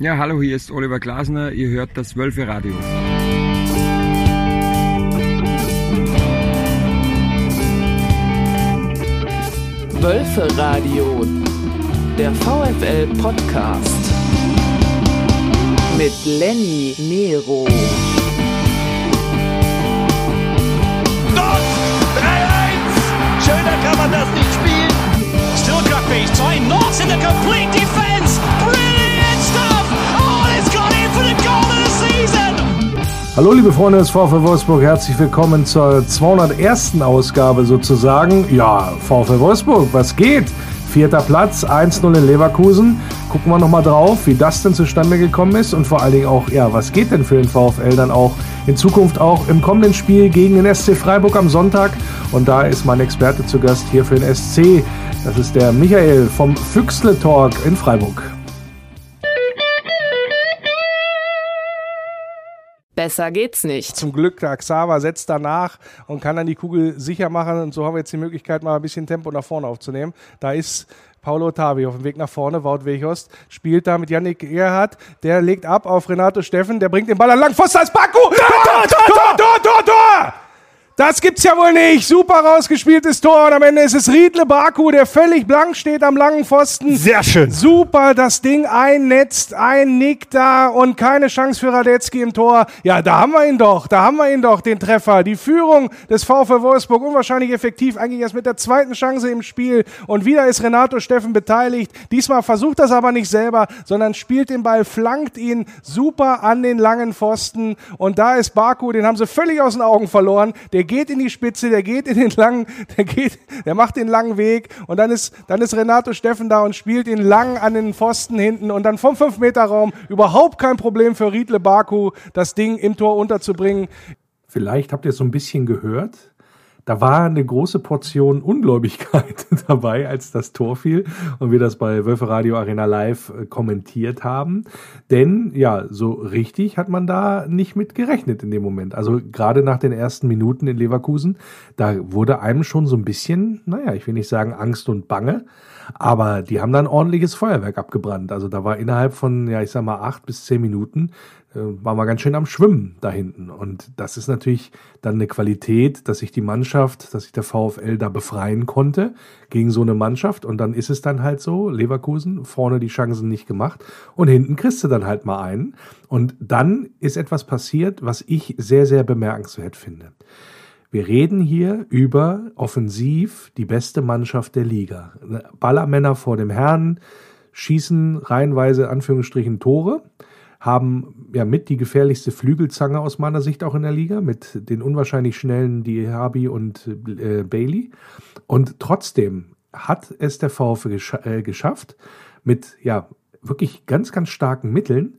Ja, hallo, hier ist Oliver Glasner. Ihr hört das Wölfe Radio. Wölfe Radio, der VfL Podcast mit Lenny Nero. Dort 3-1! Schöner kann man das nicht spielen. Still Grakby, zwei Knots in the complete defense. Brilliant Hallo liebe Freunde des VfL Wolfsburg, herzlich willkommen zur 201. Ausgabe sozusagen. Ja, VfL Wolfsburg, was geht? Vierter Platz, 1-0 in Leverkusen. Gucken wir nochmal drauf, wie das denn zustande gekommen ist und vor allen Dingen auch, ja, was geht denn für den VfL dann auch in Zukunft auch im kommenden Spiel gegen den SC Freiburg am Sonntag. Und da ist mein Experte zu Gast hier für den SC. Das ist der Michael vom Füchsle Talk in Freiburg. Besser geht's nicht. Zum Glück, der Xaver setzt danach und kann dann die Kugel sicher machen. Und so haben wir jetzt die Möglichkeit, mal ein bisschen Tempo nach vorne aufzunehmen. Da ist Paulo Ottavi auf dem Weg nach vorne. Wout Weghorst spielt da mit Yannick Erhardt. Der legt ab auf Renato Steffen. Der bringt den Ball an Langpfosten als Baku. Tor, Tor, Tor, Tor, Tor, Tor! Das gibt's ja wohl nicht. Super rausgespieltes Tor. Und am Ende ist es Riedle Baku, der völlig blank steht am langen Pfosten. Sehr schön. Super, das Ding einnetzt, ein Nick da und keine Chance für Radetzky im Tor. Ja, da haben wir ihn doch, da haben wir ihn doch, den Treffer. Die Führung des VfL Wolfsburg unwahrscheinlich effektiv, eigentlich erst mit der zweiten Chance im Spiel. Und wieder ist Renato Steffen beteiligt. Diesmal versucht das aber nicht selber, sondern spielt den Ball, flankt ihn super an den langen Pfosten. Und da ist Baku, den haben sie völlig aus den Augen verloren. Der geht in die Spitze, der geht in den langen, der geht, der macht den langen Weg und dann ist, dann ist Renato Steffen da und spielt ihn lang an den Pfosten hinten und dann vom 5-Meter-Raum überhaupt kein Problem für Riedle Baku, das Ding im Tor unterzubringen. Vielleicht habt ihr es so ein bisschen gehört. Da war eine große Portion Ungläubigkeit dabei, als das Tor fiel und wir das bei Wölfe Radio Arena Live äh, kommentiert haben. Denn ja, so richtig hat man da nicht mit gerechnet in dem Moment. Also gerade nach den ersten Minuten in Leverkusen, da wurde einem schon so ein bisschen, naja, ich will nicht sagen Angst und Bange, aber die haben dann ordentliches Feuerwerk abgebrannt. Also da war innerhalb von, ja, ich sag mal, acht bis zehn Minuten äh, waren wir ganz schön am Schwimmen da hinten. Und das ist natürlich dann eine Qualität, dass sich die Mannschaft, dass sich der VfL da befreien konnte gegen so eine Mannschaft. Und dann ist es dann halt so, Leverkusen, vorne die Chancen nicht gemacht und hinten kriegst du dann halt mal einen. Und dann ist etwas passiert, was ich sehr, sehr bemerkenswert finde. Wir reden hier über offensiv die beste Mannschaft der Liga. Ballermänner vor dem Herrn schießen reihenweise Anführungsstrichen Tore haben ja mit die gefährlichste Flügelzange aus meiner Sicht auch in der Liga mit den unwahrscheinlich schnellen Diaby und äh, Bailey. Und trotzdem hat es der VfL gesch äh, geschafft, mit ja wirklich ganz, ganz starken Mitteln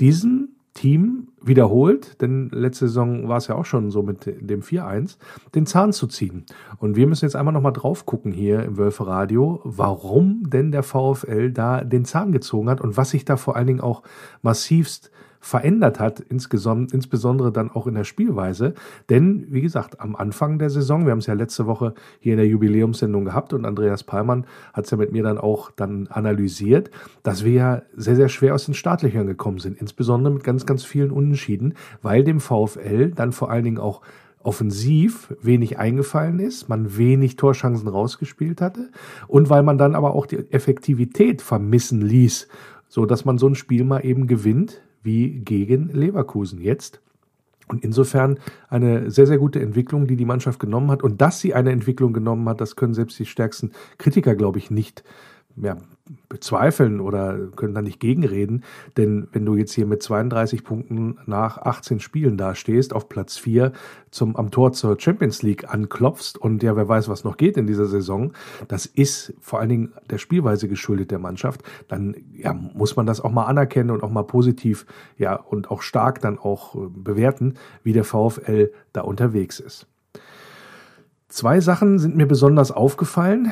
diesen Team wiederholt, denn letzte Saison war es ja auch schon so mit dem 4-1, den Zahn zu ziehen. Und wir müssen jetzt einmal nochmal drauf gucken hier im Wölfe Radio, warum denn der VfL da den Zahn gezogen hat und was sich da vor allen Dingen auch massivst verändert hat, insbesondere dann auch in der Spielweise. Denn, wie gesagt, am Anfang der Saison, wir haben es ja letzte Woche hier in der Jubiläumssendung gehabt und Andreas Pallmann hat es ja mit mir dann auch dann analysiert, dass wir ja sehr, sehr schwer aus den Startlöchern gekommen sind, insbesondere mit ganz, ganz vielen Unentschieden, weil dem VfL dann vor allen Dingen auch offensiv wenig eingefallen ist, man wenig Torschancen rausgespielt hatte und weil man dann aber auch die Effektivität vermissen ließ, so dass man so ein Spiel mal eben gewinnt, wie gegen Leverkusen jetzt. Und insofern eine sehr, sehr gute Entwicklung, die die Mannschaft genommen hat. Und dass sie eine Entwicklung genommen hat, das können selbst die stärksten Kritiker, glaube ich, nicht ja, bezweifeln oder können da nicht gegenreden. Denn wenn du jetzt hier mit 32 Punkten nach 18 Spielen dastehst, auf Platz 4 zum, am Tor zur Champions League anklopfst und ja, wer weiß, was noch geht in dieser Saison, das ist vor allen Dingen der Spielweise geschuldet der Mannschaft, dann ja, muss man das auch mal anerkennen und auch mal positiv ja, und auch stark dann auch äh, bewerten, wie der VfL da unterwegs ist. Zwei Sachen sind mir besonders aufgefallen,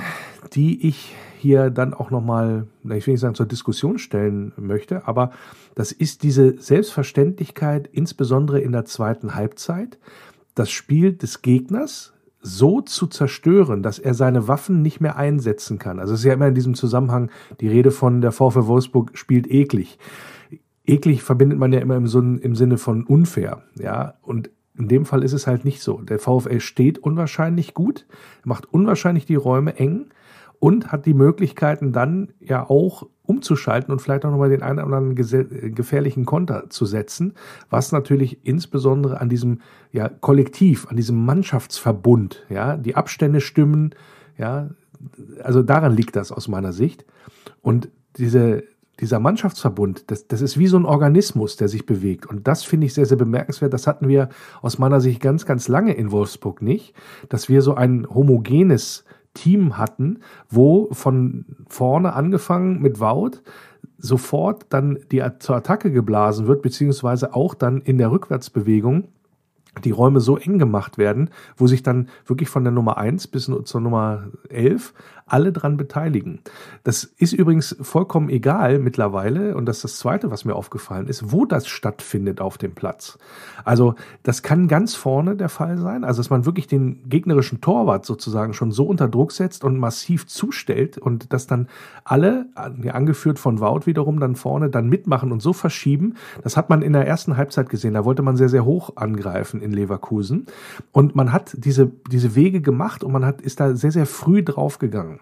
die ich hier dann auch nochmal, ich will nicht sagen zur Diskussion stellen möchte, aber das ist diese Selbstverständlichkeit, insbesondere in der zweiten Halbzeit, das Spiel des Gegners so zu zerstören, dass er seine Waffen nicht mehr einsetzen kann. Also es ist ja immer in diesem Zusammenhang die Rede von der VfL Wolfsburg spielt eklig. eklig verbindet man ja immer im, im Sinne von unfair, ja. Und in dem Fall ist es halt nicht so. Der VfL steht unwahrscheinlich gut, macht unwahrscheinlich die Räume eng und hat die Möglichkeiten dann ja auch umzuschalten und vielleicht auch nochmal den einen oder anderen gefährlichen Konter zu setzen, was natürlich insbesondere an diesem ja, Kollektiv, an diesem Mannschaftsverbund, ja, die Abstände stimmen, ja, also daran liegt das aus meiner Sicht. Und diese, dieser Mannschaftsverbund, das, das ist wie so ein Organismus, der sich bewegt. Und das finde ich sehr, sehr bemerkenswert. Das hatten wir aus meiner Sicht ganz, ganz lange in Wolfsburg nicht, dass wir so ein homogenes Team hatten, wo von vorne angefangen mit Wout sofort dann die zur Attacke geblasen wird, beziehungsweise auch dann in der Rückwärtsbewegung die Räume so eng gemacht werden, wo sich dann wirklich von der Nummer eins bis zur Nummer elf alle dran beteiligen. Das ist übrigens vollkommen egal mittlerweile, und das ist das Zweite, was mir aufgefallen ist, wo das stattfindet auf dem Platz. Also das kann ganz vorne der Fall sein, also dass man wirklich den gegnerischen Torwart sozusagen schon so unter Druck setzt und massiv zustellt und dass dann alle, angeführt von Wout wiederum, dann vorne dann mitmachen und so verschieben. Das hat man in der ersten Halbzeit gesehen, da wollte man sehr, sehr hoch angreifen in Leverkusen und man hat diese, diese Wege gemacht und man hat, ist da sehr, sehr früh draufgegangen.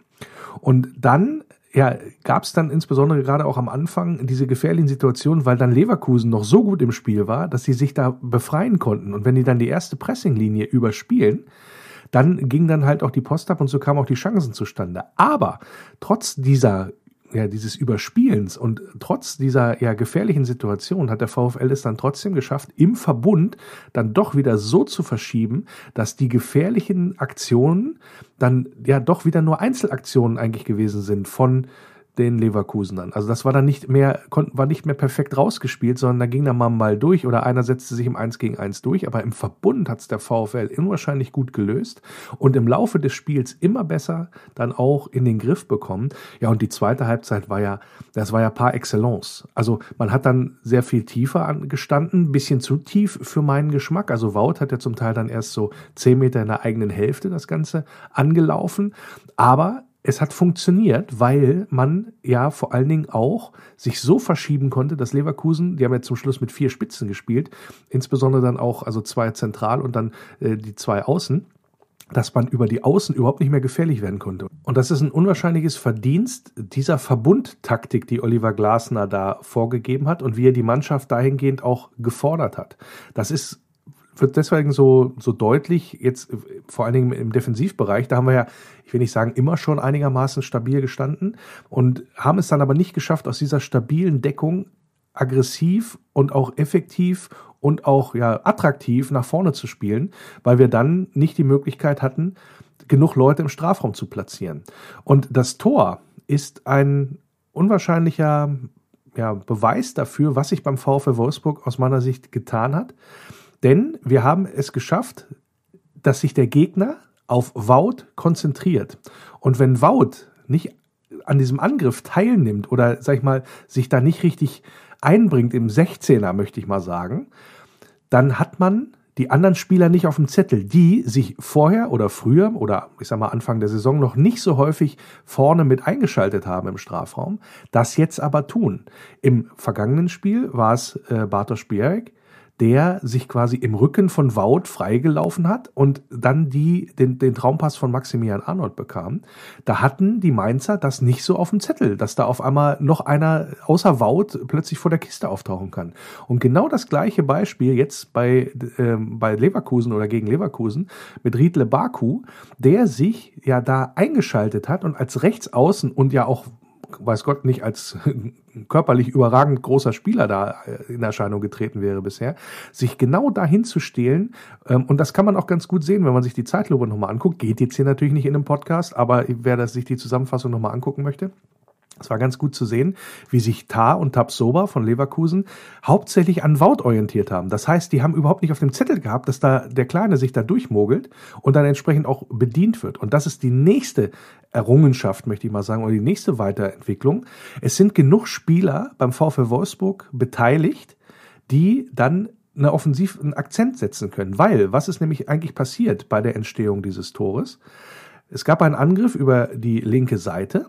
Und dann ja, gab es dann insbesondere gerade auch am Anfang diese gefährlichen Situationen, weil dann Leverkusen noch so gut im Spiel war, dass sie sich da befreien konnten. Und wenn die dann die erste Pressinglinie überspielen, dann ging dann halt auch die Post ab und so kamen auch die Chancen zustande. Aber trotz dieser ja, dieses Überspielens und trotz dieser ja gefährlichen Situation hat der VfL es dann trotzdem geschafft, im Verbund dann doch wieder so zu verschieben, dass die gefährlichen Aktionen dann ja doch wieder nur Einzelaktionen eigentlich gewesen sind von den Leverkusenern. Also das war dann nicht mehr, war nicht mehr perfekt rausgespielt, sondern da ging dann mal mal durch oder einer setzte sich im 1 gegen 1 durch, aber im Verbund hat es der VfL unwahrscheinlich gut gelöst und im Laufe des Spiels immer besser dann auch in den Griff bekommen. Ja, und die zweite Halbzeit war ja, das war ja par excellence. Also man hat dann sehr viel tiefer gestanden, bisschen zu tief für meinen Geschmack. Also Wout hat ja zum Teil dann erst so zehn Meter in der eigenen Hälfte das Ganze angelaufen, aber es hat funktioniert, weil man ja vor allen Dingen auch sich so verschieben konnte, dass Leverkusen, die haben ja zum Schluss mit vier Spitzen gespielt, insbesondere dann auch, also zwei zentral und dann äh, die zwei außen, dass man über die Außen überhaupt nicht mehr gefährlich werden konnte. Und das ist ein unwahrscheinliches Verdienst dieser Verbundtaktik, die Oliver Glasner da vorgegeben hat und wie er die Mannschaft dahingehend auch gefordert hat. Das ist wird deswegen so, so deutlich, jetzt vor allen Dingen im Defensivbereich, da haben wir ja, ich will nicht sagen, immer schon einigermaßen stabil gestanden und haben es dann aber nicht geschafft, aus dieser stabilen Deckung aggressiv und auch effektiv und auch ja attraktiv nach vorne zu spielen, weil wir dann nicht die Möglichkeit hatten, genug Leute im Strafraum zu platzieren. Und das Tor ist ein unwahrscheinlicher ja, Beweis dafür, was sich beim VfL Wolfsburg aus meiner Sicht getan hat. Denn wir haben es geschafft, dass sich der Gegner auf Wout konzentriert. Und wenn Wout nicht an diesem Angriff teilnimmt oder, sag ich mal, sich da nicht richtig einbringt im 16er, möchte ich mal sagen, dann hat man die anderen Spieler nicht auf dem Zettel, die sich vorher oder früher oder ich sag mal Anfang der Saison noch nicht so häufig vorne mit eingeschaltet haben im Strafraum, das jetzt aber tun. Im vergangenen Spiel war es äh, Bartosz Bierek, der sich quasi im Rücken von Wout freigelaufen hat und dann die, den, den Traumpass von Maximilian Arnold bekam. Da hatten die Mainzer das nicht so auf dem Zettel, dass da auf einmal noch einer außer Wout plötzlich vor der Kiste auftauchen kann. Und genau das gleiche Beispiel jetzt bei, äh, bei Leverkusen oder gegen Leverkusen mit Riedle Baku, der sich ja da eingeschaltet hat und als Rechtsaußen und ja auch weiß Gott, nicht als körperlich überragend großer Spieler da äh, in Erscheinung getreten wäre bisher, sich genau dahin zu stehlen. Ähm, und das kann man auch ganz gut sehen, wenn man sich die Zeitlupe nochmal anguckt. Geht jetzt hier natürlich nicht in einem Podcast, aber wer das, sich die Zusammenfassung nochmal angucken möchte. Es war ganz gut zu sehen, wie sich Tar und Tabsoba von Leverkusen hauptsächlich an Wout orientiert haben. Das heißt, die haben überhaupt nicht auf dem Zettel gehabt, dass da der Kleine sich da durchmogelt und dann entsprechend auch bedient wird. Und das ist die nächste Errungenschaft, möchte ich mal sagen, oder die nächste Weiterentwicklung. Es sind genug Spieler beim VfL Wolfsburg beteiligt, die dann eine offensiven Akzent setzen können. Weil, was ist nämlich eigentlich passiert bei der Entstehung dieses Tores? Es gab einen Angriff über die linke Seite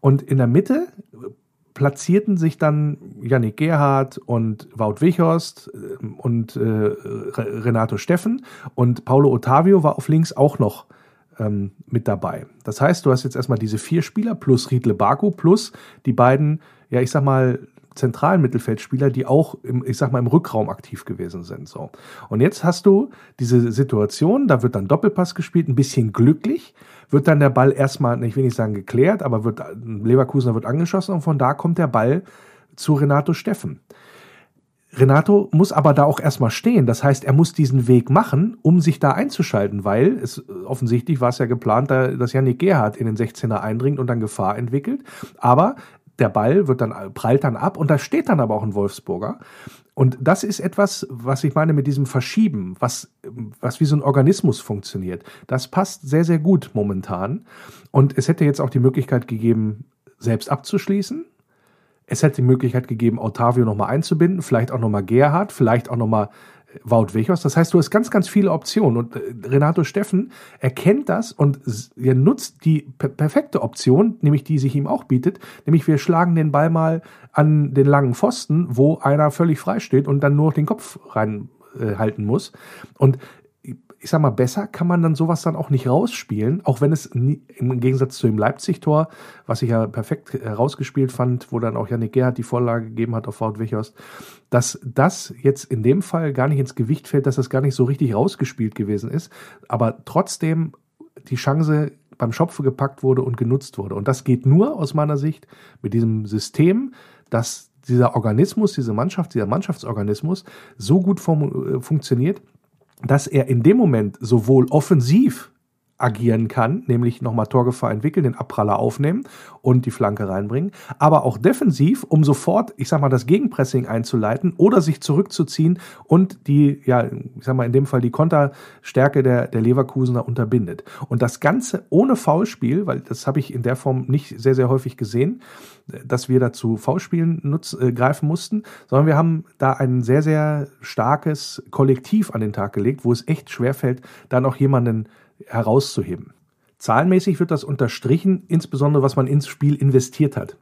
und in der Mitte platzierten sich dann Yannick Gerhardt und Wout Wichhorst äh, und äh, Renato Steffen und Paulo Ottavio war auf links auch noch ähm, mit dabei. Das heißt, du hast jetzt erstmal diese vier Spieler plus Riedle Baku plus die beiden, ja, ich sag mal, zentralen Mittelfeldspieler, die auch im, ich sag mal, im Rückraum aktiv gewesen sind. So. Und jetzt hast du diese Situation, da wird dann Doppelpass gespielt, ein bisschen glücklich, wird dann der Ball erstmal, ich will nicht sagen geklärt, aber wird, Leverkusener wird angeschossen und von da kommt der Ball zu Renato Steffen. Renato muss aber da auch erstmal stehen. Das heißt, er muss diesen Weg machen, um sich da einzuschalten, weil es offensichtlich war es ja geplant, dass Janik Gerhardt in den 16er eindringt und dann Gefahr entwickelt. Aber der Ball wird dann, prallt dann ab und da steht dann aber auch ein Wolfsburger. Und das ist etwas, was ich meine mit diesem Verschieben, was, was wie so ein Organismus funktioniert. Das passt sehr, sehr gut momentan. Und es hätte jetzt auch die Möglichkeit gegeben, selbst abzuschließen. Es hätte die Möglichkeit gegeben, Otavio nochmal einzubinden, vielleicht auch nochmal Gerhard, vielleicht auch nochmal äh, Wout Wechos. Das heißt, du hast ganz, ganz viele Optionen. Und äh, Renato Steffen erkennt das und er nutzt die perfekte Option, nämlich die sich ihm auch bietet, nämlich wir schlagen den Ball mal an den langen Pfosten, wo einer völlig frei steht und dann nur den Kopf reinhalten äh, muss. Und ich sag mal, besser kann man dann sowas dann auch nicht rausspielen, auch wenn es nie, im Gegensatz zu dem Leipzig-Tor, was ich ja perfekt herausgespielt fand, wo dann auch Janik Gerhardt die Vorlage gegeben hat auf Wout Wichhorst, dass das jetzt in dem Fall gar nicht ins Gewicht fällt, dass das gar nicht so richtig rausgespielt gewesen ist, aber trotzdem die Chance beim Schopfe gepackt wurde und genutzt wurde. Und das geht nur aus meiner Sicht mit diesem System, dass dieser Organismus, diese Mannschaft, dieser Mannschaftsorganismus so gut äh, funktioniert, dass er in dem Moment sowohl offensiv agieren kann, nämlich nochmal Torgefahr entwickeln, den Abpraller aufnehmen und die Flanke reinbringen, aber auch defensiv, um sofort, ich sag mal, das Gegenpressing einzuleiten oder sich zurückzuziehen und die, ja, ich sag mal, in dem Fall die Konterstärke der, der Leverkusener unterbindet. Und das Ganze ohne Foulspiel, weil das habe ich in der Form nicht sehr, sehr häufig gesehen, dass wir dazu Foulspielen nutz, äh, greifen mussten, sondern wir haben da ein sehr, sehr starkes Kollektiv an den Tag gelegt, wo es echt schwerfällt, da noch jemanden herauszuheben. Zahlenmäßig wird das unterstrichen, insbesondere was man ins Spiel investiert hat.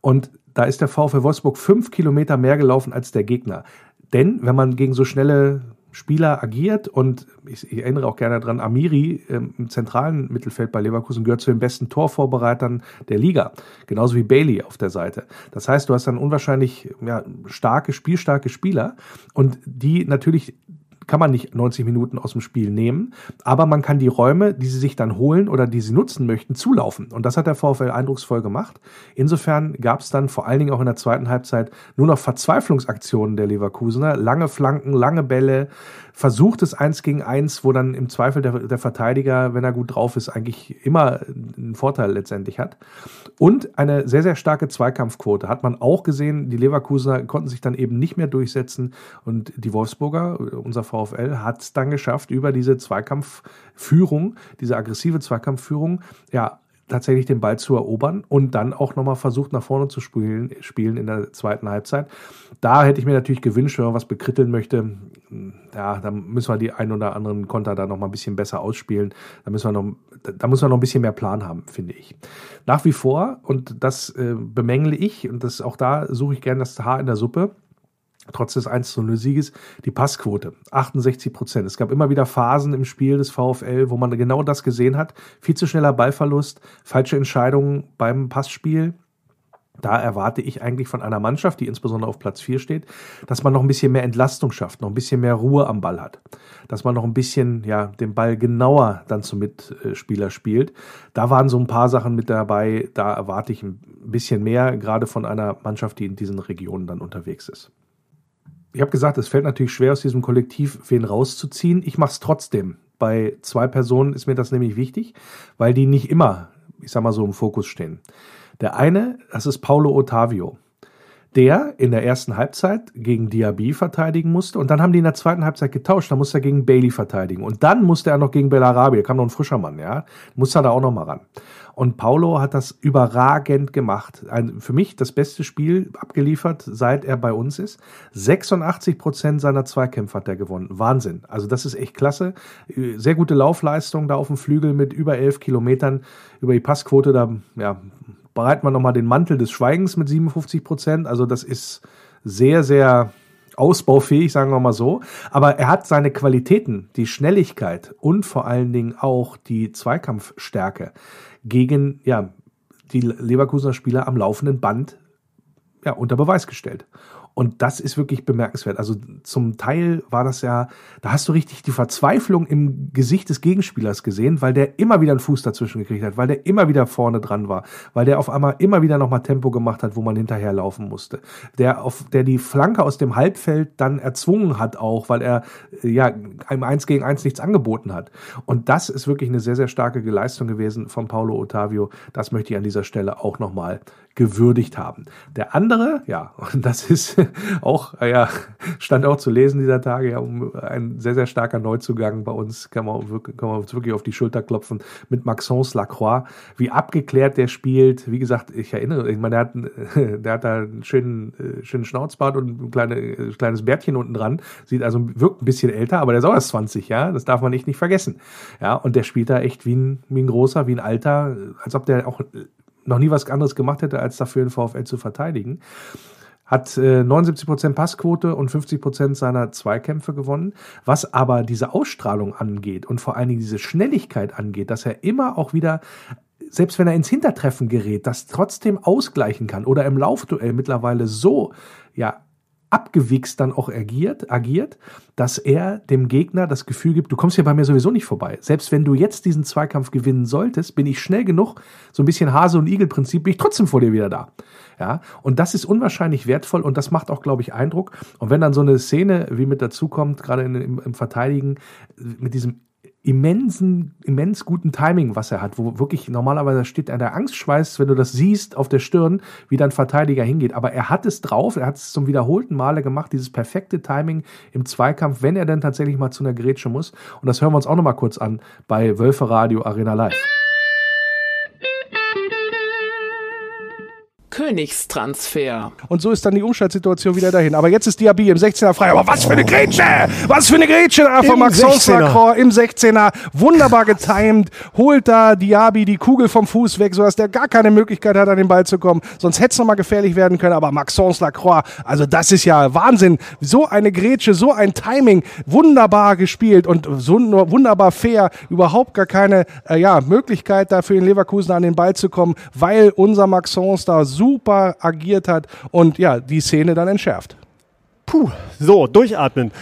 Und da ist der VfL Wolfsburg fünf Kilometer mehr gelaufen als der Gegner. Denn wenn man gegen so schnelle Spieler agiert und ich, ich erinnere auch gerne daran, Amiri ähm, im zentralen Mittelfeld bei Leverkusen gehört zu den besten Torvorbereitern der Liga, genauso wie Bailey auf der Seite. Das heißt, du hast dann unwahrscheinlich ja, starke, spielstarke Spieler und die natürlich kann man nicht 90 Minuten aus dem Spiel nehmen, aber man kann die Räume, die sie sich dann holen oder die sie nutzen möchten, zulaufen. Und das hat der VfL eindrucksvoll gemacht. Insofern gab es dann vor allen Dingen auch in der zweiten Halbzeit nur noch Verzweiflungsaktionen der Leverkusener, lange Flanken, lange Bälle, versuchtes Eins gegen Eins, wo dann im Zweifel der, der Verteidiger, wenn er gut drauf ist, eigentlich immer einen Vorteil letztendlich hat. Und eine sehr, sehr starke Zweikampfquote hat man auch gesehen. Die Leverkusener konnten sich dann eben nicht mehr durchsetzen und die Wolfsburger, unser VfL, hat es dann geschafft, über diese Zweikampfführung, diese aggressive Zweikampfführung, ja, tatsächlich den Ball zu erobern und dann auch nochmal versucht, nach vorne zu spielen, spielen in der zweiten Halbzeit. Da hätte ich mir natürlich gewünscht, wenn man was bekritteln möchte, ja, da müssen wir die ein oder anderen Konter da nochmal ein bisschen besser ausspielen. Da müssen wir noch, da müssen wir noch ein bisschen mehr Plan haben, finde ich. Nach wie vor, und das äh, bemängle ich, und das auch da suche ich gerne das Haar in der Suppe, trotz des 1 zu 0 Sieges, die Passquote. 68 Prozent. Es gab immer wieder Phasen im Spiel des VfL, wo man genau das gesehen hat. Viel zu schneller Ballverlust, falsche Entscheidungen beim Passspiel. Da erwarte ich eigentlich von einer Mannschaft, die insbesondere auf Platz 4 steht, dass man noch ein bisschen mehr Entlastung schafft, noch ein bisschen mehr Ruhe am Ball hat. Dass man noch ein bisschen, ja, den Ball genauer dann zum Mitspieler spielt. Da waren so ein paar Sachen mit dabei, da erwarte ich ein bisschen mehr, gerade von einer Mannschaft, die in diesen Regionen dann unterwegs ist ich habe gesagt, es fällt natürlich schwer, aus diesem Kollektiv wen rauszuziehen. Ich mache es trotzdem. Bei zwei Personen ist mir das nämlich wichtig, weil die nicht immer, ich sag mal so, im Fokus stehen. Der eine, das ist Paulo Ottavio der in der ersten Halbzeit gegen Diaby verteidigen musste und dann haben die in der zweiten Halbzeit getauscht, da musste er gegen Bailey verteidigen und dann musste er noch gegen Bellarabi, kam noch ein frischer Mann, ja, musste er da auch noch mal ran. Und Paulo hat das überragend gemacht. Ein, für mich das beste Spiel abgeliefert, seit er bei uns ist. 86 Prozent seiner Zweikämpfe hat er gewonnen. Wahnsinn. Also das ist echt klasse. Sehr gute Laufleistung da auf dem Flügel mit über elf Kilometern. Über die Passquote, da ja, Breit man nochmal den Mantel des Schweigens mit 57 Prozent. Also das ist sehr, sehr ausbaufähig, sagen wir mal so. Aber er hat seine Qualitäten, die Schnelligkeit und vor allen Dingen auch die Zweikampfstärke gegen ja, die Leverkusener Spieler am laufenden Band ja, unter Beweis gestellt. Und das ist wirklich bemerkenswert. Also zum Teil war das ja, da hast du richtig die Verzweiflung im Gesicht des Gegenspielers gesehen, weil der immer wieder einen Fuß dazwischen gekriegt hat, weil der immer wieder vorne dran war, weil der auf einmal immer wieder nochmal Tempo gemacht hat, wo man hinterherlaufen musste. Der auf, der die Flanke aus dem Halbfeld dann erzwungen hat auch, weil er, ja, einem Eins gegen Eins nichts angeboten hat. Und das ist wirklich eine sehr, sehr starke Leistung gewesen von Paulo Ottavio. Das möchte ich an dieser Stelle auch nochmal gewürdigt haben. Der andere, ja, und das ist auch, äh, ja, stand auch zu lesen dieser Tage, ja, um ein sehr, sehr starker Neuzugang bei uns, kann man, wirklich, kann man uns wirklich auf die Schulter klopfen, mit Maxence Lacroix, wie abgeklärt der spielt. Wie gesagt, ich erinnere, ich meine, der hat, der hat da einen schönen, äh, schönen Schnauzbart und ein kleine, äh, kleines Bärtchen unten dran, sieht also, wirkt ein bisschen älter, aber der ist auch erst 20, ja, das darf man echt nicht vergessen. Ja, und der spielt da echt wie ein, wie ein großer, wie ein alter, als ob der auch noch nie was anderes gemacht hätte, als dafür den VfL zu verteidigen. Hat äh, 79% Passquote und 50% seiner Zweikämpfe gewonnen. Was aber diese Ausstrahlung angeht und vor allen Dingen diese Schnelligkeit angeht, dass er immer auch wieder selbst wenn er ins Hintertreffen gerät, das trotzdem ausgleichen kann oder im Laufduell mittlerweile so ja abgewichst dann auch agiert, agiert, dass er dem Gegner das Gefühl gibt, du kommst hier bei mir sowieso nicht vorbei. Selbst wenn du jetzt diesen Zweikampf gewinnen solltest, bin ich schnell genug, so ein bisschen Hase- und Igel-Prinzip, bin ich trotzdem vor dir wieder da. Ja, und das ist unwahrscheinlich wertvoll und das macht auch, glaube ich, Eindruck. Und wenn dann so eine Szene wie mit dazu kommt, gerade im, im Verteidigen, mit diesem immensen, immens guten Timing, was er hat, wo wirklich normalerweise steht er der Angstschweiß, wenn du das siehst auf der Stirn, wie dein Verteidiger hingeht. Aber er hat es drauf, er hat es zum wiederholten Male gemacht, dieses perfekte Timing im Zweikampf, wenn er dann tatsächlich mal zu einer Grätsche muss. Und das hören wir uns auch nochmal kurz an bei Wölfe Radio Arena Live. Königstransfer. Und so ist dann die Umschaltsituation wieder dahin. Aber jetzt ist Diaby im 16er frei. Aber was für eine Grätsche! Was für eine Grätsche da von Maxence Lacroix im 16er. Wunderbar getimed. Holt da Diaby die Kugel vom Fuß weg, sodass der gar keine Möglichkeit hat, an den Ball zu kommen. Sonst hätte es nochmal gefährlich werden können. Aber Maxence Lacroix, also das ist ja Wahnsinn. So eine Grätsche, so ein Timing. Wunderbar gespielt und so wunderbar fair. Überhaupt gar keine äh, ja, Möglichkeit da für den Leverkusen an den Ball zu kommen, weil unser Maxence da super super agiert hat und ja, die Szene dann entschärft. Puh, so, durchatmen.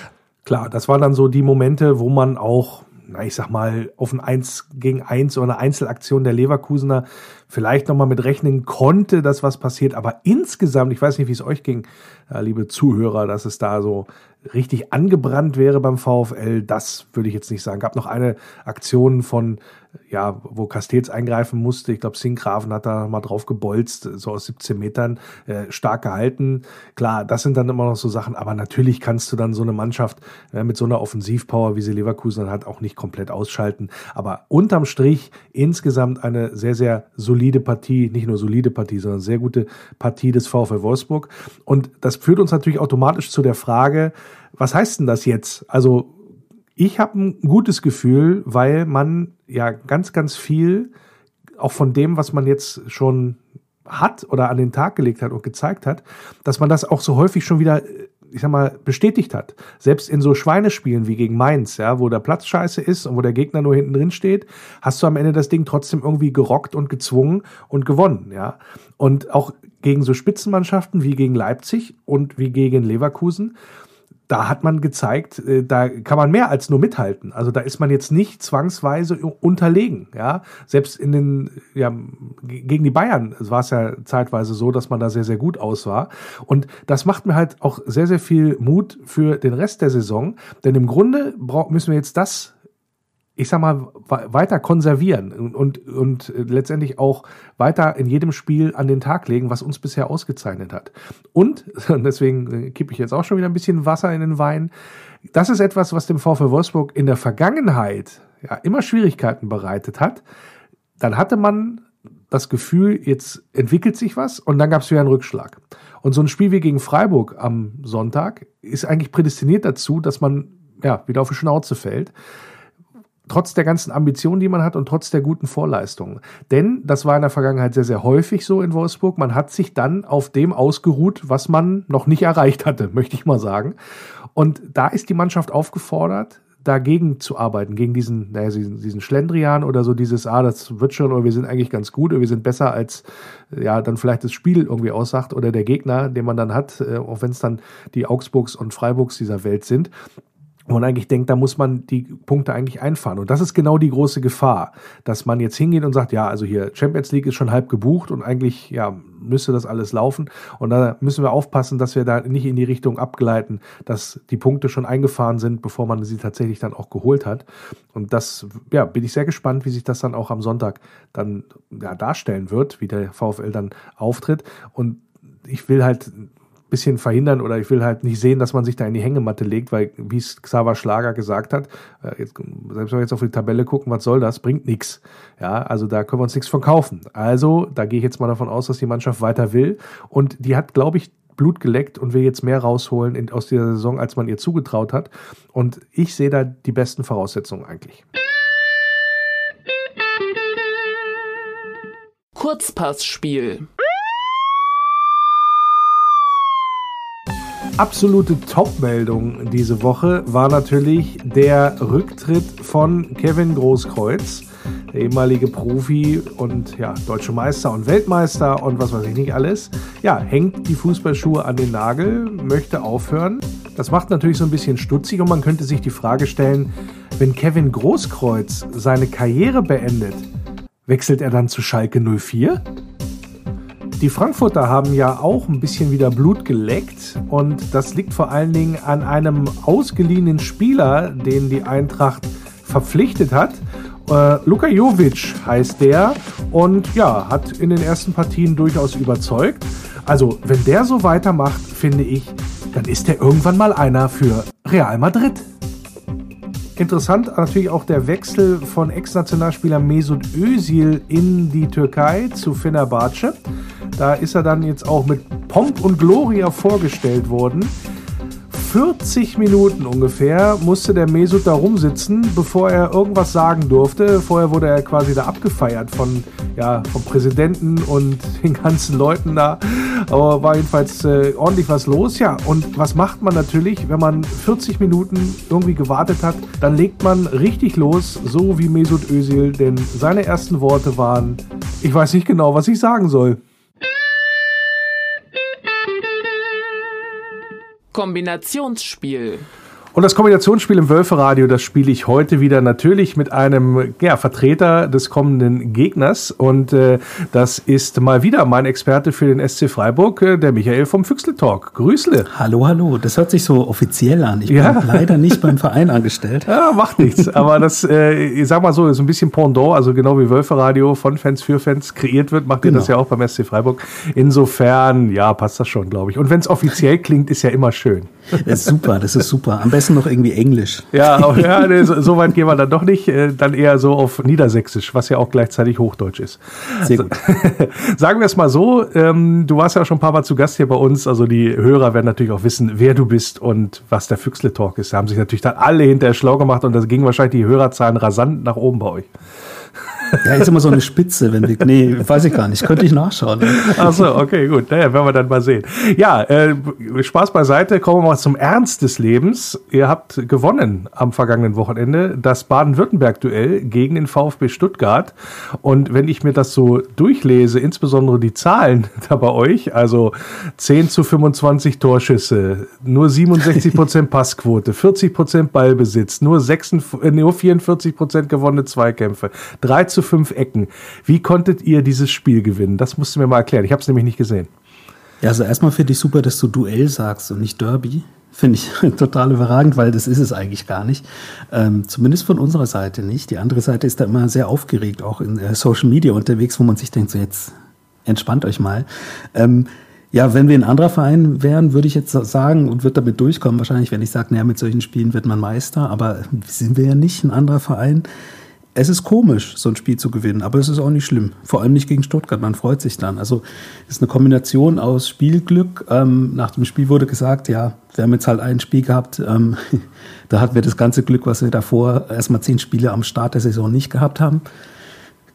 Klar, das waren dann so die Momente, wo man auch, na, ich sag mal, auf ein 1 gegen 1 oder eine Einzelaktion der Leverkusener vielleicht nochmal mit rechnen konnte, dass was passiert. Aber insgesamt, ich weiß nicht, wie es euch ging, liebe Zuhörer, dass es da so richtig angebrannt wäre beim VfL, das würde ich jetzt nicht sagen. Gab noch eine Aktion von ja, wo Castells eingreifen musste. Ich glaube, Sinkgrafen hat da mal drauf gebolzt, so aus 17 Metern, äh, stark gehalten. Klar, das sind dann immer noch so Sachen, aber natürlich kannst du dann so eine Mannschaft äh, mit so einer Offensivpower, wie sie Leverkusen hat, auch nicht komplett ausschalten. Aber unterm Strich insgesamt eine sehr, sehr solide Partie, nicht nur solide Partie, sondern sehr gute Partie des VfL Wolfsburg. Und das führt uns natürlich automatisch zu der Frage, was heißt denn das jetzt? Also ich habe ein gutes Gefühl, weil man ja ganz, ganz viel auch von dem, was man jetzt schon hat oder an den Tag gelegt hat und gezeigt hat, dass man das auch so häufig schon wieder, ich sag mal, bestätigt hat. Selbst in so Schweinespielen wie gegen Mainz, ja, wo der Platz scheiße ist und wo der Gegner nur hinten drin steht, hast du am Ende das Ding trotzdem irgendwie gerockt und gezwungen und gewonnen, ja. Und auch gegen so Spitzenmannschaften wie gegen Leipzig und wie gegen Leverkusen, da hat man gezeigt, äh, da kann man mehr als nur mithalten. Also da ist man jetzt nicht zwangsweise unterlegen. Ja, selbst in den ja, gegen die Bayern war es ja zeitweise so, dass man da sehr sehr gut aus war. Und das macht mir halt auch sehr sehr viel Mut für den Rest der Saison, denn im Grunde müssen wir jetzt das ich sag mal, weiter konservieren und, und, und letztendlich auch weiter in jedem Spiel an den Tag legen, was uns bisher ausgezeichnet hat. Und, deswegen kippe ich jetzt auch schon wieder ein bisschen Wasser in den Wein, das ist etwas, was dem VfL Wolfsburg in der Vergangenheit ja immer Schwierigkeiten bereitet hat. Dann hatte man das Gefühl, jetzt entwickelt sich was und dann gab es wieder einen Rückschlag. Und so ein Spiel wie gegen Freiburg am Sonntag ist eigentlich prädestiniert dazu, dass man ja wieder auf die Schnauze fällt trotz der ganzen Ambitionen, die man hat und trotz der guten Vorleistungen. Denn das war in der Vergangenheit sehr, sehr häufig so in Wolfsburg. Man hat sich dann auf dem ausgeruht, was man noch nicht erreicht hatte, möchte ich mal sagen. Und da ist die Mannschaft aufgefordert, dagegen zu arbeiten, gegen diesen, naja, diesen, Schlendrian oder so dieses, ah, das wird schon, oder wir sind eigentlich ganz gut, oder wir sind besser als, ja, dann vielleicht das Spiel irgendwie aussagt oder der Gegner, den man dann hat, äh, auch wenn es dann die Augsburgs und Freiburgs dieser Welt sind wo man eigentlich denkt, da muss man die Punkte eigentlich einfahren. Und das ist genau die große Gefahr, dass man jetzt hingeht und sagt, ja, also hier Champions League ist schon halb gebucht und eigentlich, ja, müsste das alles laufen. Und da müssen wir aufpassen, dass wir da nicht in die Richtung abgleiten, dass die Punkte schon eingefahren sind, bevor man sie tatsächlich dann auch geholt hat. Und das, ja, bin ich sehr gespannt, wie sich das dann auch am Sonntag dann ja, darstellen wird, wie der VfL dann auftritt. Und ich will halt bisschen verhindern oder ich will halt nicht sehen, dass man sich da in die Hängematte legt, weil, wie es Xaver Schlager gesagt hat, äh, jetzt, selbst wenn wir jetzt auf die Tabelle gucken, was soll das, bringt nichts. Ja, also da können wir uns nichts von kaufen. Also, da gehe ich jetzt mal davon aus, dass die Mannschaft weiter will und die hat, glaube ich, Blut geleckt und will jetzt mehr rausholen in, aus dieser Saison, als man ihr zugetraut hat. Und ich sehe da die besten Voraussetzungen eigentlich. Kurzpassspiel. Absolute Top-Meldung diese Woche war natürlich der Rücktritt von Kevin Großkreuz, der ehemalige Profi und ja, deutsche Meister und Weltmeister und was weiß ich nicht alles. Ja, hängt die Fußballschuhe an den Nagel, möchte aufhören. Das macht natürlich so ein bisschen stutzig und man könnte sich die Frage stellen, wenn Kevin Großkreuz seine Karriere beendet, wechselt er dann zu Schalke 04? Die Frankfurter haben ja auch ein bisschen wieder Blut geleckt und das liegt vor allen Dingen an einem ausgeliehenen Spieler, den die Eintracht verpflichtet hat. Äh, Luka Jovic heißt der und ja, hat in den ersten Partien durchaus überzeugt. Also, wenn der so weitermacht, finde ich, dann ist er irgendwann mal einer für Real Madrid. Interessant natürlich auch der Wechsel von Ex-Nationalspieler Mesut Özil in die Türkei zu Fenerbahce. Da ist er dann jetzt auch mit Pomp und Gloria vorgestellt worden. 40 Minuten ungefähr musste der Mesut da rumsitzen, bevor er irgendwas sagen durfte. Vorher wurde er quasi da abgefeiert von, ja, vom Präsidenten und den ganzen Leuten da. Aber war jedenfalls äh, ordentlich was los. Ja, und was macht man natürlich, wenn man 40 Minuten irgendwie gewartet hat? Dann legt man richtig los, so wie Mesut Özil, denn seine ersten Worte waren, ich weiß nicht genau, was ich sagen soll. Kombinationsspiel. Und das Kombinationsspiel im Wölferadio, das spiele ich heute wieder natürlich mit einem ja, Vertreter des kommenden Gegners. Und äh, das ist mal wieder mein Experte für den SC Freiburg, äh, der Michael vom Füchsle-Talk. Grüßle. Hallo, hallo. Das hört sich so offiziell an. Ich Ja. bin leider nicht beim Verein angestellt. Ja, macht nichts. Aber das, äh, ich sag mal so, ist ein bisschen Pendant, also genau wie Wölferadio von Fans für Fans kreiert wird, macht ihr Genau. das ja auch beim SC Freiburg. Insofern, ja, passt das schon, glaube ich. Und wenn es offiziell klingt, ist ja immer schön. Das ist super, das ist super. Am besten noch irgendwie Englisch. Ja, auch, ja nee, so, so weit gehen wir dann doch nicht. Äh, dann eher so auf Niedersächsisch, was ja auch gleichzeitig Hochdeutsch ist. Sehr gut. Sagen wir es mal so, ähm, du warst ja schon ein paar Mal zu Gast hier bei uns. Also die Hörer werden natürlich auch wissen, wer du bist und was der Füchsle-Talk ist. Da haben sich natürlich dann alle hinterher schlau gemacht und das ging wahrscheinlich die Hörerzahlen rasant nach oben bei euch. Ja, ist immer so eine Spitze, wenn wir. Nee, weiß ich gar nicht. Könnte ich nachschauen. Ach so, okay, gut. Naja, werden wir dann mal sehen. Ja, äh, Spaß beiseite. Kommen wir mal zum Ernst des Lebens. Ihr habt gewonnen am vergangenen Wochenende das Baden-Württemberg-Duell gegen den VfB Stuttgart. Und wenn ich mir das so durchlese, insbesondere die Zahlen da bei euch, also 10 zu 25 Torschüsse, nur 67 Prozent Passquote, 40 Prozent Ballbesitz, nur, 46, äh, nur 44 Prozent gewonnene Zweikämpfe, 3 zu 5 Ecken. Wie konntet ihr dieses Spiel gewinnen? Das musst du mir mal erklären. Ich habe es nämlich nicht gesehen. Ja, also erstmal finde ich super, dass du Duell sagst und nicht Derby. Finde ich total überragend, weil das ist es eigentlich gar nicht. Ähm, zumindest von unserer Seite nicht. Die andere Seite ist da immer sehr aufgeregt, auch in äh, Social Media unterwegs, wo man sich denkt, so jetzt entspannt euch mal. Ähm, ja, wenn wir ein anderer Verein wären, würde ich jetzt sagen und würde damit durchkommen, wahrscheinlich, wenn ich sage, naja, mit solchen Spielen wird man Meister, aber sind wir ja nicht ein anderer Verein. Es ist komisch, so ein Spiel zu gewinnen, aber es ist auch nicht schlimm. Vor allem nicht gegen Stuttgart, man freut sich dann. Also ist eine Kombination aus Spielglück. Ähm, nach dem Spiel wurde gesagt, ja, wir haben jetzt halt ein Spiel gehabt, ähm, da hatten wir das ganze Glück, was wir davor erstmal zehn Spiele am Start der Saison nicht gehabt haben.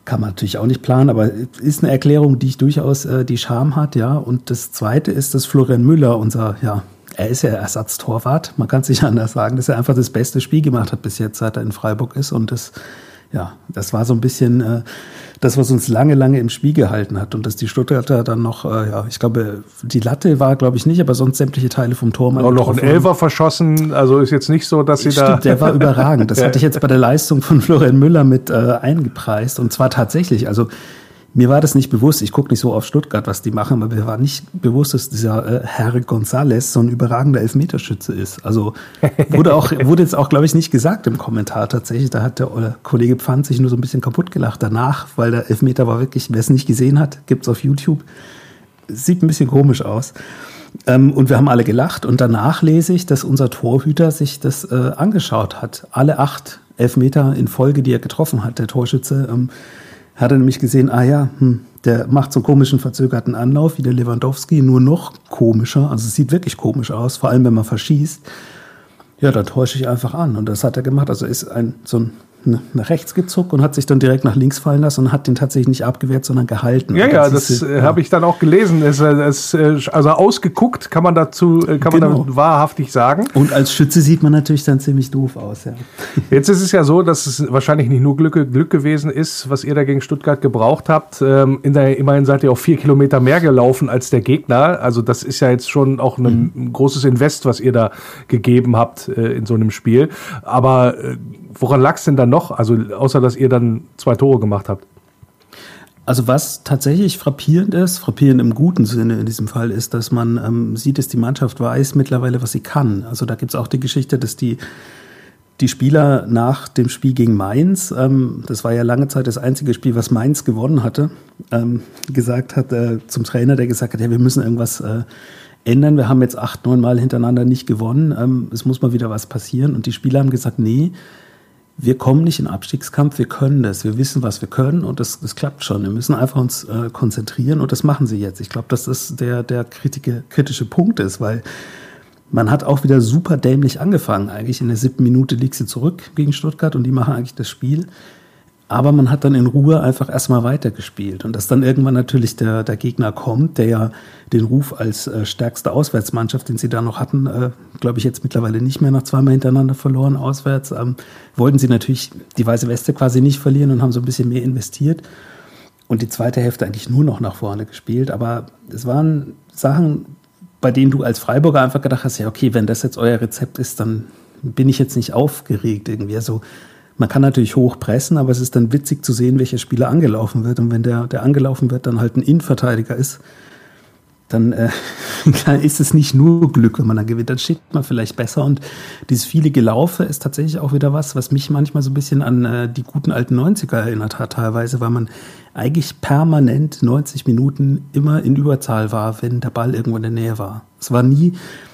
Kann man natürlich auch nicht planen, aber ist eine Erklärung, die ich durchaus äh, die Charme hat, ja. Und das zweite ist, dass Florian Müller, unser, ja, er ist ja Ersatztorwart, man kann es nicht anders sagen, dass er einfach das beste Spiel gemacht hat bis jetzt, seit er in Freiburg ist und das ja, das war so ein bisschen äh, das, was uns lange, lange im Spiel gehalten hat. Und dass die Stuttgarter dann noch, äh, ja, ich glaube, die Latte war, glaube ich, nicht, aber sonst sämtliche Teile vom Tor. Auch noch ein Elfer verschossen, also ist jetzt nicht so, dass sie Stimmt, da. der war überragend. Das hatte ich jetzt bei der Leistung von Florian Müller mit äh, eingepreist. Und zwar tatsächlich, also mir war das nicht bewusst, ich gucke nicht so auf Stuttgart, was die machen, aber mir war nicht bewusst, dass dieser äh, Herr González so ein überragender Elfmeterschütze ist. Also wurde auch, wurde jetzt auch, glaube ich, nicht gesagt im Kommentar tatsächlich. Da hat der äh, Kollege Pfand sich nur so ein bisschen kaputt gelacht danach, weil der Elfmeter war wirklich, wer es nicht gesehen hat, gibt's auf YouTube. Sieht ein bisschen komisch aus. Ähm, und wir haben alle gelacht und danach lese ich, dass unser Torhüter sich das äh, angeschaut hat. Alle acht Elfmeter in Folge, die er getroffen hat, der Torschütze. Ähm, hat er nämlich gesehen, ah ja, hm, der macht so einen komischen verzögerten Anlauf wie der Lewandowski, nur noch komischer. Also es sieht wirklich komisch aus, vor allem wenn man verschießt. Ja, dann täusche ich einfach an. Und das hat er gemacht. Also ist ein so ein nach rechts gezuckt und hat sich dann direkt nach links fallen lassen und hat den tatsächlich nicht abgewehrt, sondern gehalten. Ja, ja, das, das äh, habe ich dann auch gelesen. Es, es, äh, also ausgeguckt kann man dazu, äh, kann genau. man damit wahrhaftig sagen. Und als Schütze sieht man natürlich dann ziemlich doof aus. Ja. Jetzt ist es ja so, dass es wahrscheinlich nicht nur Glück, Glück gewesen ist, was ihr da gegen Stuttgart gebraucht habt. Ähm, in der, immerhin seid ihr auch vier Kilometer mehr gelaufen als der Gegner. Also das ist ja jetzt schon auch ein mhm. großes Invest, was ihr da gegeben habt äh, in so einem Spiel. Aber äh, woran lag es denn dann noch? Also außer dass ihr dann zwei Tore gemacht habt. Also was tatsächlich frappierend ist, frappierend im guten Sinne in diesem Fall, ist, dass man ähm, sieht, dass die Mannschaft weiß mittlerweile, was sie kann. Also da gibt es auch die Geschichte, dass die, die Spieler nach dem Spiel gegen Mainz, ähm, das war ja lange Zeit das einzige Spiel, was Mainz gewonnen hatte, ähm, gesagt hat äh, zum Trainer, der gesagt hat, ja, wir müssen irgendwas äh, ändern. Wir haben jetzt acht, neun Mal hintereinander nicht gewonnen. Ähm, es muss mal wieder was passieren. Und die Spieler haben gesagt, nee, wir kommen nicht in Abstiegskampf, wir können das, wir wissen, was wir können und das, das klappt schon. Wir müssen einfach uns äh, konzentrieren und das machen sie jetzt. Ich glaube, dass das der, der kritische, kritische Punkt ist, weil man hat auch wieder super dämlich angefangen. Eigentlich in der siebten Minute liegt sie zurück gegen Stuttgart und die machen eigentlich das Spiel. Aber man hat dann in Ruhe einfach erstmal weitergespielt. Und dass dann irgendwann natürlich der, der Gegner kommt, der ja den Ruf als äh, stärkste Auswärtsmannschaft, den sie da noch hatten, äh, glaube ich jetzt mittlerweile nicht mehr nach zweimal hintereinander verloren auswärts, ähm, wollten sie natürlich die weiße Weste quasi nicht verlieren und haben so ein bisschen mehr investiert. Und die zweite Hälfte eigentlich nur noch nach vorne gespielt. Aber es waren Sachen, bei denen du als Freiburger einfach gedacht hast, ja, okay, wenn das jetzt euer Rezept ist, dann bin ich jetzt nicht aufgeregt irgendwie. Also man kann natürlich hoch pressen, aber es ist dann witzig zu sehen, welcher Spieler angelaufen wird. Und wenn der, der angelaufen wird, dann halt ein Innenverteidiger ist, dann äh, ist es nicht nur Glück, wenn man dann gewinnt, dann steht man vielleicht besser. Und dieses viele Gelaufe ist tatsächlich auch wieder was, was mich manchmal so ein bisschen an äh, die guten alten 90er erinnert hat, teilweise, weil man eigentlich permanent 90 Minuten immer in Überzahl war, wenn der Ball irgendwo in der Nähe war. Es war nie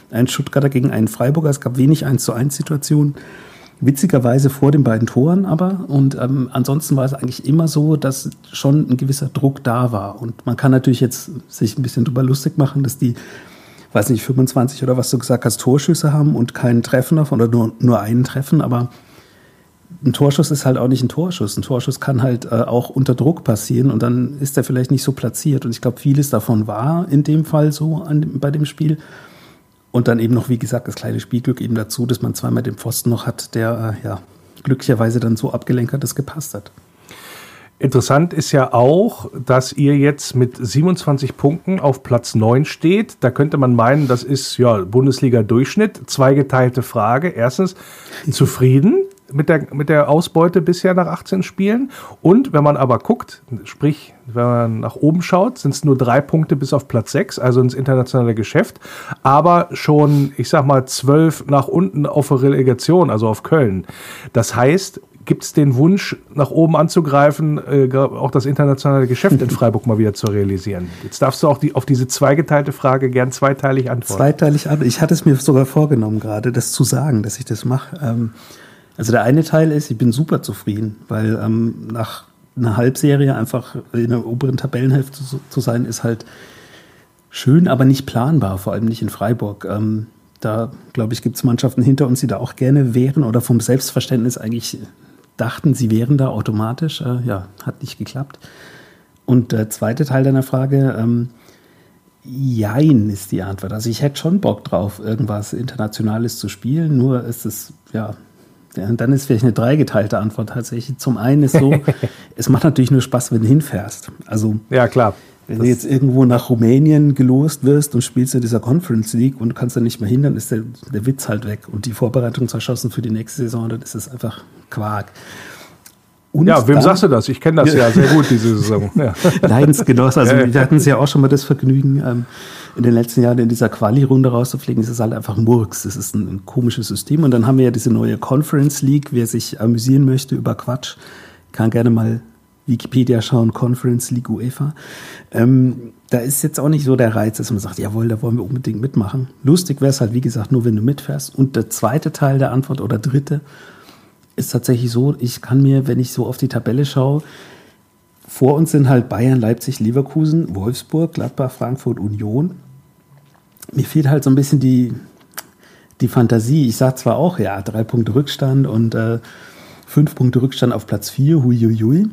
ein Stuttgarter gegen einen Freiburger, es gab wenig 1 zu 1 Situationen. Witzigerweise vor den beiden Toren aber. Und ähm, ansonsten war es eigentlich immer so, dass schon ein gewisser Druck da war. Und man kann natürlich jetzt sich ein bisschen drüber lustig machen, dass die, weiß nicht, 25 oder was du gesagt hast, Torschüsse haben und keinen Treffen davon oder nur, nur einen Treffen. Aber ein Torschuss ist halt auch nicht ein Torschuss. Ein Torschuss kann halt äh, auch unter Druck passieren und dann ist er vielleicht nicht so platziert. Und ich glaube, vieles davon war in dem Fall so an, bei dem Spiel. Und dann eben noch, wie gesagt, das kleine Spielglück eben dazu, dass man zweimal den Pfosten noch hat, der äh, ja glücklicherweise dann so abgelenkt hat, dass gepasst hat. Interessant ist ja auch, dass ihr jetzt mit 27 Punkten auf Platz 9 steht. Da könnte man meinen, das ist ja Bundesliga-Durchschnitt. Zweigeteilte Frage. Erstens, zufrieden? Mit der, mit der Ausbeute bisher nach 18 Spielen. Und wenn man aber guckt, sprich, wenn man nach oben schaut, sind es nur drei Punkte bis auf Platz 6, also ins internationale Geschäft, aber schon, ich sag mal, zwölf nach unten auf Relegation, also auf Köln. Das heißt, gibt es den Wunsch, nach oben anzugreifen, äh, auch das internationale Geschäft in Freiburg mal wieder zu realisieren? Jetzt darfst du auch die, auf diese zweigeteilte Frage gern zweiteilig antworten. Zweiteilig antworten. Ich hatte es mir sogar vorgenommen, gerade das zu sagen, dass ich das mache. Ähm Also der eine Teil ist, ich bin super zufrieden, weil ähm, nach einer Halbserie einfach in der oberen Tabellenhälfte zu, zu sein, ist halt schön, aber nicht planbar, vor allem nicht in Freiburg. Ähm, da, glaube ich, gibt es Mannschaften hinter uns, die da auch gerne wären oder vom Selbstverständnis eigentlich dachten, sie wären da automatisch. Äh, ja, hat nicht geklappt. Und der zweite Teil deiner Frage, ähm, Jein ist die Antwort. Also ich hätte schon Bock drauf, irgendwas Internationales zu spielen, nur ist es, ja, ja, dann ist vielleicht eine dreigeteilte Antwort tatsächlich. Zum einen ist so, es macht natürlich nur Spaß, wenn du hinfährst. Also Ja, klar. wenn du jetzt irgendwo nach Rumänien gelost wirst und spielst in dieser Conference League und kannst dann nicht mehr hin, dann ist der, der Witz halt weg. Und die Vorbereitung zerschossen für die nächste Saison, dann ist es einfach Quark. Und Ja, wem sagst du das? Ich kenne das ja sehr gut, diese Saison. Ja. Leidensgenosse. Also wir hatten es ja auch schon mal das Vergnügen, ähm, in den letzten Jahren in dieser Quali-Runde rauszufliegen. Es ist halt einfach Murks. Es ist ein, ein komisches System. Und dann haben wir ja diese neue Conference League. Wer sich amüsieren möchte über Quatsch, kann gerne mal Wikipedia schauen, Conference League UEFA. Ähm, da ist jetzt auch nicht so der Reiz, dass man sagt, jawohl, da wollen wir unbedingt mitmachen. Lustig wäre es halt, wie gesagt, nur wenn du mitfährst. Und der zweite Teil der Antwort oder dritte ist tatsächlich so, ich kann mir, wenn ich so auf die Tabelle schaue, vor uns sind halt Bayern, Leipzig, Leverkusen, Wolfsburg, Gladbach, Frankfurt, Union. Mir fehlt halt so ein bisschen die, die Fantasie. Ich sage zwar auch, ja, drei Punkte Rückstand und äh, fünf Punkte Rückstand auf Platz vier, huiuiui.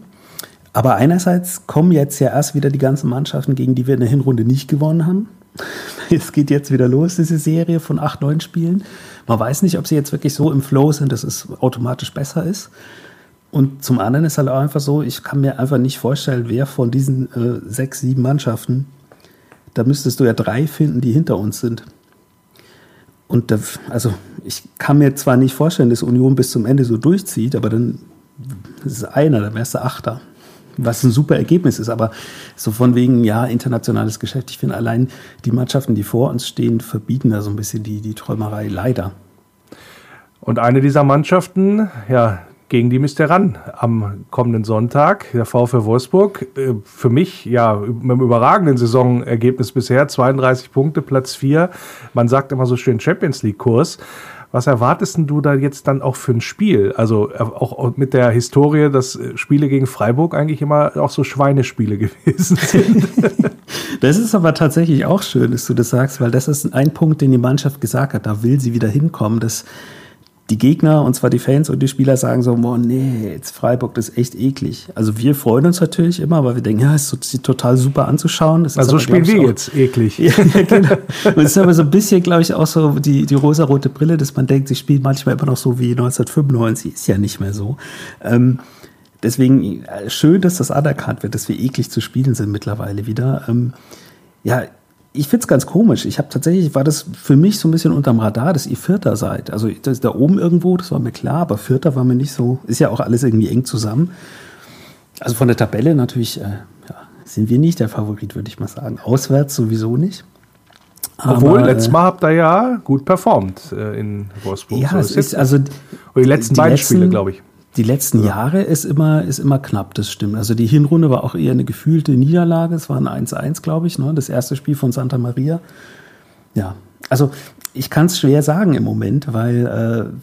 Aber einerseits kommen jetzt ja erst wieder die ganzen Mannschaften, gegen die wir in der Hinrunde nicht gewonnen haben. Es geht jetzt wieder los, diese Serie von acht, neun Spielen. Man weiß nicht, ob sie jetzt wirklich so im Flow sind, dass es automatisch besser ist. Und zum anderen ist halt auch einfach so, ich kann mir einfach nicht vorstellen, wer von diesen äh, sechs, sieben Mannschaften, da müsstest du ja drei finden, die hinter uns sind. Und da, also ich kann mir zwar nicht vorstellen, dass Union bis zum Ende so durchzieht, aber dann ist es einer, dann wärst du Achter. Was ein super Ergebnis ist, aber so von wegen, ja, internationales Geschäft. Ich finde allein die Mannschaften, die vor uns stehen, verbieten da so ein bisschen die, die Träumerei, leider. Und eine dieser Mannschaften, ja, gegen die müsst ihr ran am kommenden Sonntag, der VfL Wolfsburg. Äh, Für mich, ja, mit einem überragenden Saisonergebnis bisher, 32 Punkte, Platz 4. Man sagt immer so schön Champions League-Kurs. Was erwartest du da jetzt dann auch für ein Spiel? Also äh, auch mit der Historie, dass äh, Spiele gegen Freiburg eigentlich immer auch so Schweinespiele gewesen sind. Das ist aber tatsächlich auch schön, dass du das sagst, weil das ist ein Punkt, den die Mannschaft gesagt hat. Da will sie wieder hinkommen, dass die Gegner, und zwar die Fans und die Spieler sagen so, boah, nee, jetzt Freiburg, das ist echt eklig. Also wir freuen uns natürlich immer, weil wir denken, ja, es ist total super anzuschauen. Das Also aber, spielen wir jetzt eklig. Ja, genau. Und es ist aber so ein bisschen, glaube ich, auch so die, die rosarote Brille, dass man denkt, sie spielt manchmal immer noch so wie 1995. Ist ja nicht mehr so. Ähm, deswegen äh, schön, dass das anerkannt wird, dass wir eklig zu spielen sind mittlerweile wieder. Ähm, ja, ich find's ganz komisch. Ich habe tatsächlich, war das für mich so ein bisschen unterm Radar, dass ihr Vierter seid. Also das da oben irgendwo, das war mir klar, aber Vierter war mir nicht so, ist ja auch alles irgendwie eng zusammen. Also von der Tabelle natürlich, äh, ja, sind wir nicht der Favorit, würde ich mal sagen. Auswärts sowieso nicht. Obwohl, Aber, letztes äh, Mal habt ihr ja gut performt äh, in Wolfsburg. Ja, So es ist also. Oder die letzten beiden Spiele, glaube ich. Die letzten Jahre ist immer, ist immer knapp, das stimmt. Also die Hinrunde war auch eher eine gefühlte Niederlage. Es war ein 1-1, glaube ich, ne? das erste Spiel von Santa Maria. Ja, also ich kann es schwer sagen im Moment, weil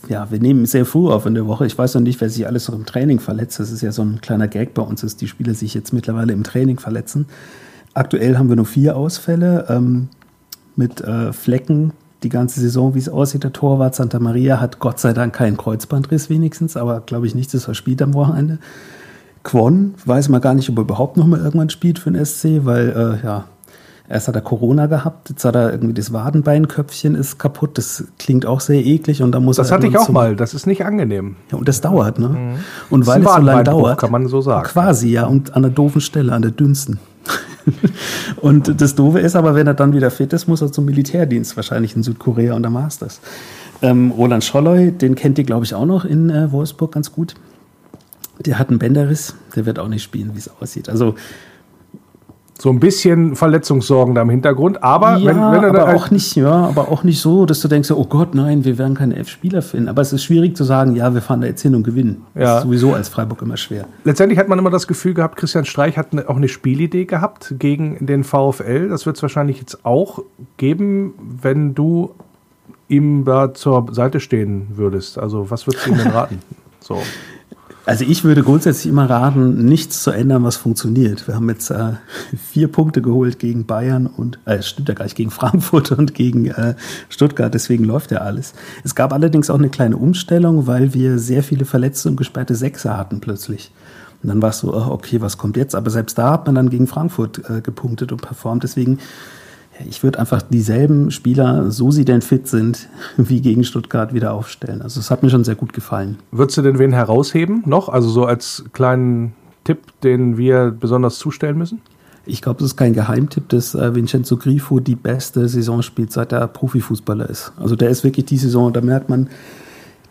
äh, ja, wir nehmen sehr früh auf in der Woche. Ich weiß noch nicht, wer sich alles noch im Training verletzt. Das ist ja so ein kleiner Gag bei uns, dass die Spieler sich jetzt mittlerweile im Training verletzen. Aktuell haben wir nur vier Ausfälle ähm, mit äh, Flecken die ganze Saison, wie es aussieht. Der Torwart Santa Maria hat Gott sei Dank keinen Kreuzbandriss wenigstens, aber glaube ich nicht, dass er spielt am Wochenende. Quon weiß man gar nicht, ob er überhaupt noch mal irgendwann spielt für den SC, weil äh, ja, erst hat er Corona gehabt, jetzt hat er irgendwie das Wadenbeinköpfchen ist kaputt, das klingt auch sehr eklig und da muss Das hatte ich auch mal. Das ist nicht angenehm. Ja, und das dauert, ne? Und Mhm. Ist weil es so lange dauert, kann man so sagen. Quasi, ja, und an der doofen Stelle, an der dünnsten. und das Doofe ist aber, wenn er dann wieder fit ist, muss er zum Militärdienst wahrscheinlich in Südkorea war's das. Ähm, Roland Scholloy, den kennt ihr, glaube ich, auch noch in äh, Wolfsburg ganz gut. Der hat einen Bänderriss, der wird auch nicht spielen, wie es aussieht. Also So ein bisschen Verletzungssorgen da im Hintergrund. Aber ja, wenn, wenn er aber auch nicht, ja, aber auch nicht so, dass du denkst, oh Gott, nein, wir werden keine elf Spieler finden. Aber es ist schwierig zu sagen, ja, wir fahren da jetzt hin und gewinnen. Das Ja. ist sowieso als Freiburg immer schwer. letztendlich hat man immer das Gefühl gehabt, Christian Streich hat ne, auch eine Spielidee gehabt gegen den VfL. Das wird es wahrscheinlich jetzt auch geben, wenn du ihm da zur Seite stehen würdest? Also was würdest du ihm denn raten? So. Also ich würde grundsätzlich immer raten, nichts zu ändern, was funktioniert. Wir haben jetzt äh, vier Punkte geholt gegen Bayern und äh, stimmt ja gar nicht, gegen Frankfurt und gegen äh, Stuttgart, deswegen läuft ja alles. Es gab allerdings auch eine kleine Umstellung, weil wir sehr viele verletzte und gesperrte Sechser hatten plötzlich. Und dann war es so, oh, okay, was kommt jetzt? Aber selbst da hat man dann gegen Frankfurt äh, gepunktet und performt. Deswegen ich würde einfach dieselben Spieler, so sie denn fit sind, wie gegen Stuttgart wieder aufstellen. Also es hat mir schon sehr gut gefallen. Würdest du denn wen herausheben noch? Also so als kleinen Tipp, den wir besonders zustellen müssen? Ich glaube, das ist kein Geheimtipp, dass äh, Vincenzo Grifo die beste Saison spielt, seit er Profifußballer ist. Also der ist wirklich die Saison, da merkt man,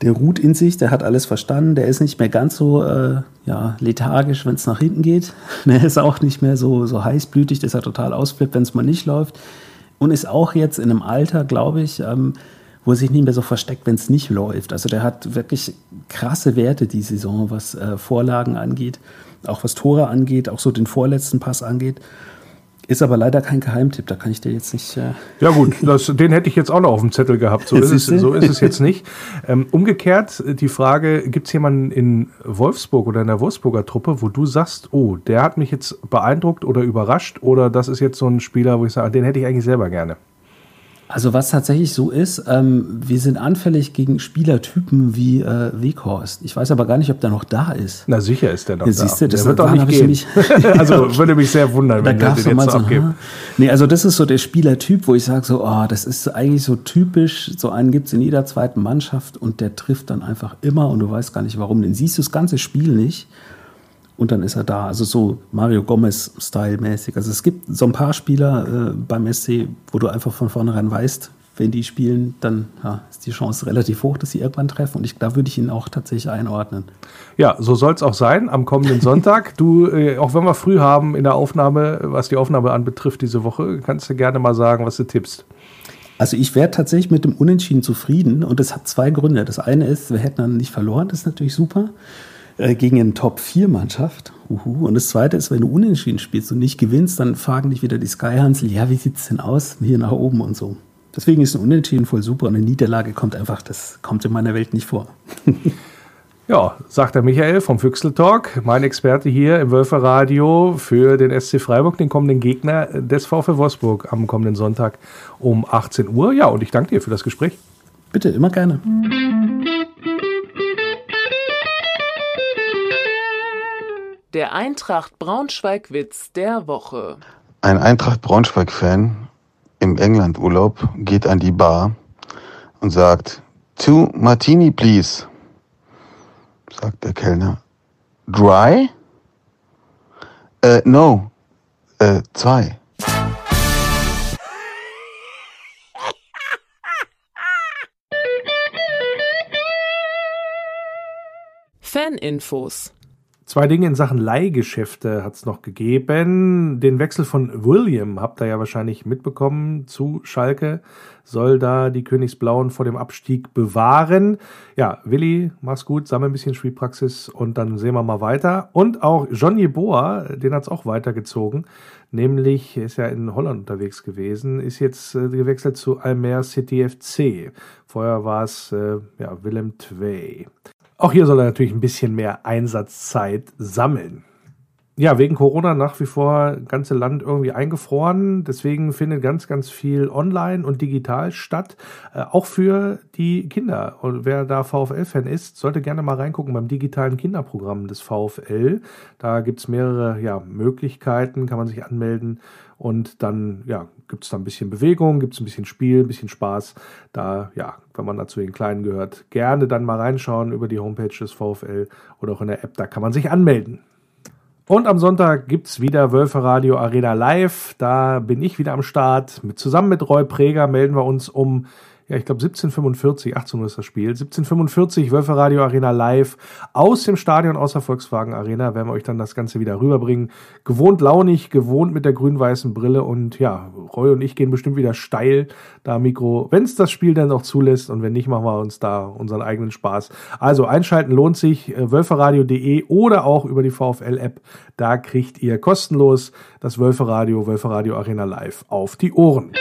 der ruht in sich, der hat alles verstanden, der ist nicht mehr ganz so äh, ja, lethargisch, wenn es nach hinten geht. Der ist auch nicht mehr so, so heißblütig, dass er total ausflippt, wenn es mal nicht läuft. Und ist auch jetzt in einem Alter, glaube ich, ähm, wo er sich nicht mehr so versteckt, wenn es nicht läuft. Also der hat wirklich krasse Werte die Saison, was äh, Vorlagen angeht, auch was Tore angeht, auch so den vorletzten Pass angeht. Ist aber leider kein Geheimtipp, da kann ich dir jetzt nicht. Äh ja, gut, das, den hätte ich jetzt auch noch auf dem Zettel gehabt. So, ist es, so ist es jetzt nicht. Ähm, umgekehrt die Frage: Gibt es jemanden in Wolfsburg oder in der Wolfsburger Truppe, wo du sagst, oh, der hat mich jetzt beeindruckt oder überrascht oder das ist jetzt so ein Spieler, wo ich sage, den hätte ich eigentlich selber gerne? Also was tatsächlich so ist, ähm, wir sind anfällig gegen Spielertypen wie äh, Weghorst. Ich weiß aber gar nicht, ob der noch da ist. Na sicher ist der noch ja, da. Siehst du, das der wird doch nicht gehen. Mich also würde mich sehr wundern, wenn der den jetzt so abgeben. Nee, also das ist so der Spielertyp, wo ich sage so, oh, das ist eigentlich so typisch, so einen gibt's in jeder zweiten Mannschaft und der trifft dann einfach immer und du weißt gar nicht warum. Den siehst du das ganze Spiel nicht und dann ist er da. Also so Mario Gomez-Style-mäßig. Also es gibt so ein paar Spieler äh, beim SC, wo du einfach von vornherein weißt, wenn die spielen, dann ja, ist die Chance relativ hoch, dass sie irgendwann treffen. Und ich, da würde ich ihn auch tatsächlich einordnen. Ja, so soll es auch sein am kommenden Sonntag. du, äh, auch wenn wir früh haben in der Aufnahme, was die Aufnahme anbetrifft diese Woche, kannst du gerne mal sagen, was du tippst. Also ich wäre tatsächlich mit dem Unentschieden zufrieden und das hat zwei Gründe. Das eine ist, wir hätten dann nicht verloren, das ist natürlich super. Äh, gegen eine Top-4-Mannschaft. Und das Zweite ist, wenn du unentschieden spielst und nicht gewinnst, dann fragen dich wieder die Skyhansel, ja, wie sieht es denn aus hier nach oben und so. Deswegen ist ein Unentschieden voll super und eine Niederlage kommt einfach, das kommt in meiner Welt nicht vor. Ja, sagt der Michael vom Füchsel Talk, mein Experte hier im Wölfer Radio für den SC Freiburg, den kommenden Gegner des VfL Wolfsburg am kommenden Sonntag um 18 Uhr. Ja, und ich danke dir für das Gespräch. Bitte, immer gerne. Der Eintracht Braunschweig-Witz der Woche. Ein Eintracht Braunschweig-Fan im England-Urlaub geht an die Bar und sagt, Two Martini, please. Sagt der Kellner. Dry? Äh, no. Äh, zwei. Faninfos Zwei Dinge in Sachen Leihgeschäfte hat es noch gegeben. Den Wechsel von William habt ihr ja wahrscheinlich mitbekommen zu Schalke. Soll da die Königsblauen vor dem Abstieg bewahren. Ja, Willi, mach's gut, sammel ein bisschen Spielpraxis und dann sehen wir mal weiter. Und auch John Jeboa, den hat's auch weitergezogen. Nämlich, ist ja in Holland unterwegs gewesen, ist jetzt äh, gewechselt zu Almer City FC. Vorher war es äh, ja, Willem Twey. Auch hier soll er natürlich ein bisschen mehr Einsatzzeit sammeln. Ja, wegen Corona nach wie vor ganze Land irgendwie eingefroren. Deswegen findet ganz, ganz viel online und digital statt. Äh, auch für die Kinder. Und wer da VfL-Fan ist, sollte gerne mal reingucken beim digitalen Kinderprogramm des VfL. Da gibt's mehrere ja, Möglichkeiten, kann man sich anmelden. Und dann ja, gibt es da ein bisschen Bewegung, gibt es ein bisschen Spiel, ein bisschen Spaß. Da, ja, wenn man dazu den Kleinen gehört, gerne dann mal reinschauen über die Homepage des VfL oder auch in der App, da kann man sich anmelden. Und am Sonntag gibt es wieder Wölfe Radio Arena Live. Da bin ich wieder am Start. Mit, zusammen mit Roy Preger melden wir uns um ja, ich glaube 1745, 18 Uhr ist das Spiel. 1745, Wölfe Radio Arena live aus dem Stadion aus der Volkswagen Arena werden wir euch dann das Ganze wieder rüberbringen. Gewohnt launig, gewohnt mit der grün-weißen Brille und ja, Roy und ich gehen bestimmt wieder steil da Mikro, wenn es das Spiel dann noch zulässt und wenn nicht, machen wir uns da unseren eigenen Spaß. Also einschalten lohnt sich, äh, wölferadio.de oder auch über die VfL-App. Da kriegt ihr kostenlos das Wölfe Radio, Wölfe Radio Arena live auf die Ohren.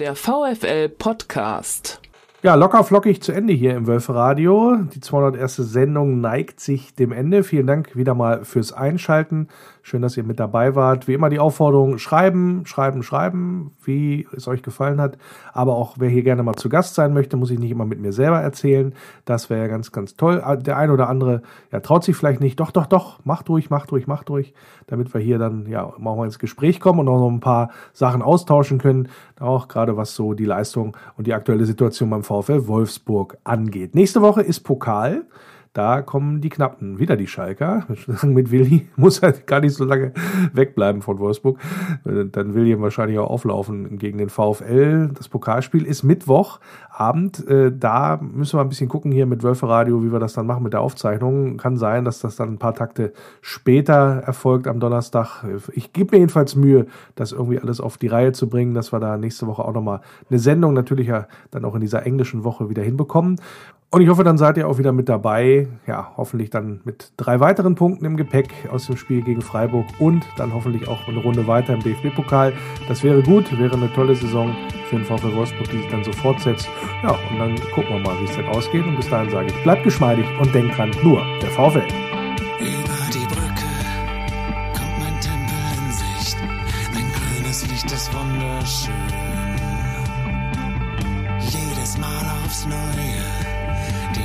Der VfL Podcast. Ja, locker flockig zu Ende hier im Wölferadio. Die 201. Sendung neigt sich dem Ende. Vielen Dank wieder mal fürs Einschalten. Schön, dass ihr mit dabei wart. Wie immer die Aufforderung, schreiben, schreiben, schreiben, wie es euch gefallen hat. Aber auch wer hier gerne mal zu Gast sein möchte, muss ich nicht immer mit mir selber erzählen. Das wäre ja ganz, ganz toll. Ah, der ein oder andere ja, traut sich vielleicht nicht. Doch, doch, doch, macht ruhig, macht ruhig, macht ruhig. Damit wir hier dann ja auch mal ins Gespräch kommen und auch noch ein paar Sachen austauschen können. Auch gerade was so die Leistung und die aktuelle Situation beim VfL Wolfsburg angeht. Nächste Woche ist Pokal. Da kommen die Knappen, wieder die Schalker. Mit Willi muss er gar nicht so lange wegbleiben von Wolfsburg. Dann will er wahrscheinlich auch auflaufen gegen den VfL. Das Pokalspiel ist Mittwochabend. Äh, da müssen wir ein bisschen gucken hier mit Wölferadio, wie wir das dann machen mit der Aufzeichnung. Kann sein, dass das dann ein paar Takte später erfolgt am Donnerstag. Ich gebe mir jedenfalls Mühe, das irgendwie alles auf die Reihe zu bringen, dass wir da nächste Woche auch nochmal eine Sendung natürlich ja dann auch in dieser englischen Woche wieder hinbekommen. Und ich hoffe, dann seid ihr auch wieder mit dabei. Ja, hoffentlich dann mit drei weiteren Punkten im Gepäck aus dem Spiel gegen Freiburg und dann hoffentlich auch eine Runde weiter im DFB-Pokal. Das wäre gut, wäre eine tolle Saison für den VfL Wolfsburg, die sich dann so fortsetzt. Ja, und dann gucken wir mal, wie es denn ausgeht. Und bis dahin sage ich, bleibt geschmeidig und denkt dran, nur der VfL. Über die Brücke kommt mein Tempel in Sicht. Ein grünes Licht ist wunderschön. Jedes Mal aufs Neue